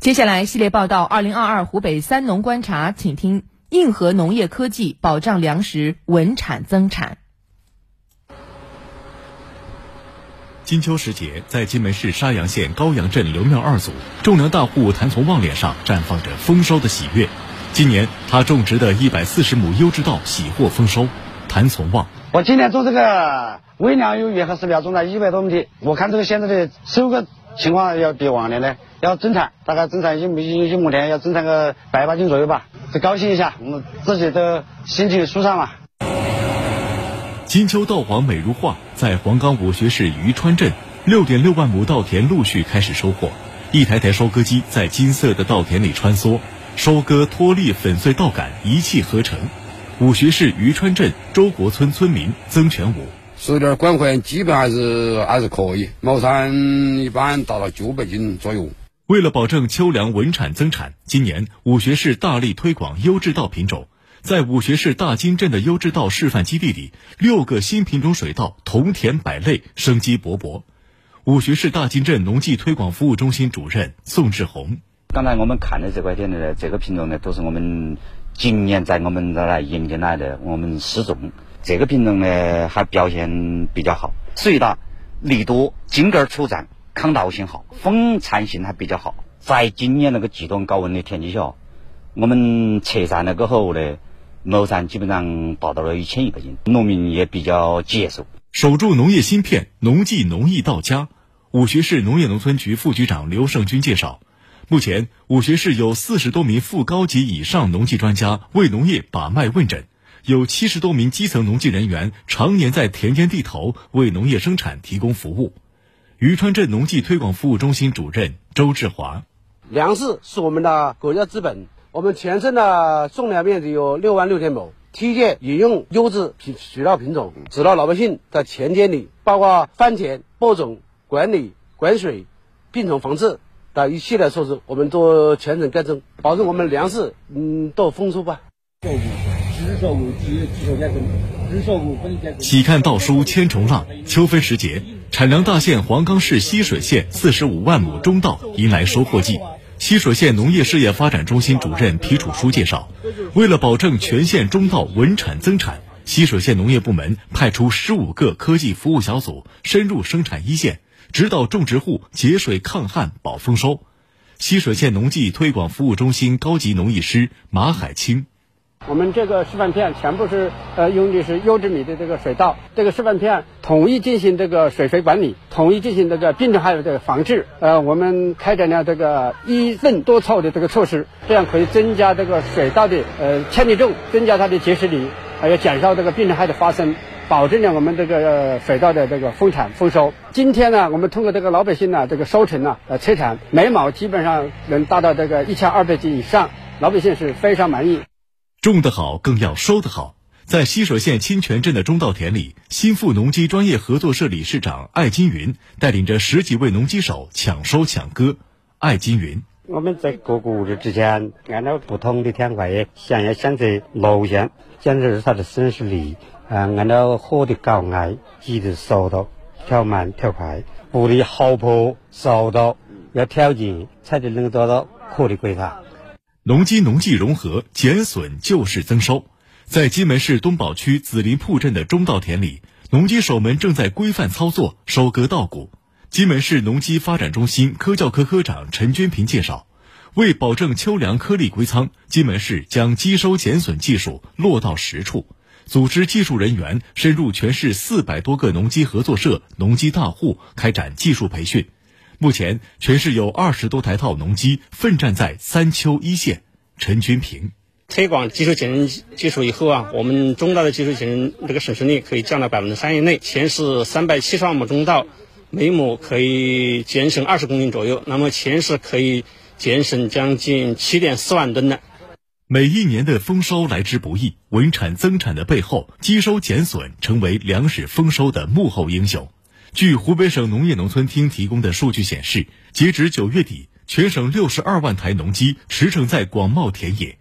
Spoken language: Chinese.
接下来系列报道：二零二二湖北三农观察，请听硬核农业科技保障粮食稳产增产。金秋时节，在金门市沙洋县高阳镇刘庙二组种粮大户谭从旺脸上绽放着丰收的喜悦。今年他种植的一百四十亩优质稻喜获丰收。谭从旺，我今年种这个微粮有月禾饲料种了一百多亩地，我看这个现在的收割情况要比往年呢要增产，大概增产一一一亩田要增产个百八斤左右吧，就高兴一下，我们自己的心情舒畅嘛。金秋稻黄美如画，在黄冈武穴市渔川镇，六点六万亩稻田陆续开始收获，一台台收割机在金色的稻田里穿梭，收割脱粒粉碎稻杆一气呵成。武穴市渔川镇周国村村民曾全武，收点管款基本还是还是可以，毛产一般达到九百斤左右。为了保证秋粮稳产增产，今年武穴市大力推广优质稻品种。在武穴市大金镇的优质稻示范基地里，六个新品种水稻同田百类，生机勃勃。武穴市大金镇农技推广服务中心主任宋志红：刚才我们看的这块田呢，这个品种呢，都是我们今年在我们这来引进来的，我们试种。这个品种呢，还表现比较好，穗大、粒多、茎根粗壮、抗倒性好、丰产性还比较好。在今年那个极端高温的天气下，我们测算了过后呢。亩产基本上达到了一千一百斤，农民也比较接受。守住农业芯片，农技农艺到家。武穴市农业农村局副局长刘胜军介绍，目前武穴市有四十多名副高级以上农技专家为农业把脉问诊，有七十多名基层农技人员常年在田间地头为农业生产提供服务。渔川镇农技推广服务中心主任周志华：粮食是我们的国家资本。我们全镇的种粮面积有六万六千亩，推荐引用优质品水稻品种，指导老百姓在田间里，包括翻田、播种、管理、管水、病虫防治的一系列措施，我们都全程跟踪，保证我们粮食嗯都丰收吧。喜看稻书千重浪，秋分时节，产粮大县黄冈市溪水县四十五万亩中稻迎来收获季。溪水县农业事业发展中心主任皮楚书介绍，为了保证全县中稻稳产增产，溪水县农业部门派出十五个科技服务小组深入生产一线，指导种植户节水抗旱保丰收。溪水县农技推广服务中心高级农艺师马海清。我们这个示范片全部是呃用的是优质米的这个水稻，这个示范片统一进行这个水肥管理，统一进行这个病虫害的这个防治。呃，我们开展了这个一粪多操的这个措施，这样可以增加这个水稻的呃千粒重，增加它的结实力，还有减少这个病虫害的发生，保证了我们这个水稻的这个丰产丰收。今天呢，我们通过这个老百姓呢这个收成呢呃测产，每亩基本上能达到这个一千二百斤以上，老百姓是非常满意。种得好，更要收得好。在溪水县清泉镇的中稻田里，新富农机专业合作社理事长艾金云带领着十几位农机手抢收抢割。艾金云：我们在各个屋子之前，按照不同的田块，先要选择路线，选择它的生熟率，啊，按照火的高矮、机的速度调慢调快，布的好坡速度要调节，才能做到合理规划。农机农技融合，减损就是增收。在金门市东宝区紫林铺镇的中稻田里，农机手们正在规范操作收割稻谷。金门市农机发展中心科教科科长陈娟平介绍，为保证秋粮颗粒归仓，金门市将机收减损技术落到实处，组织技术人员深入全市四百多个农机合作社、农机大户开展技术培训。目前，全市有二十多台套农机奋战在三秋一线。陈军平推广技术减人技术以后啊，我们中稻的技术减人这个损失率可以降到百分之三以内。全市三百七十万亩中稻，每亩可以节省二十公斤左右，那么全市可以节省将近七点四万吨的。每一年的丰收来之不易，稳产增产的背后，机收减损成为粮食丰收的幕后英雄。据湖北省农业农村厅提供的数据显示，截止九月底，全省六十二万台农机驰骋在广袤田野，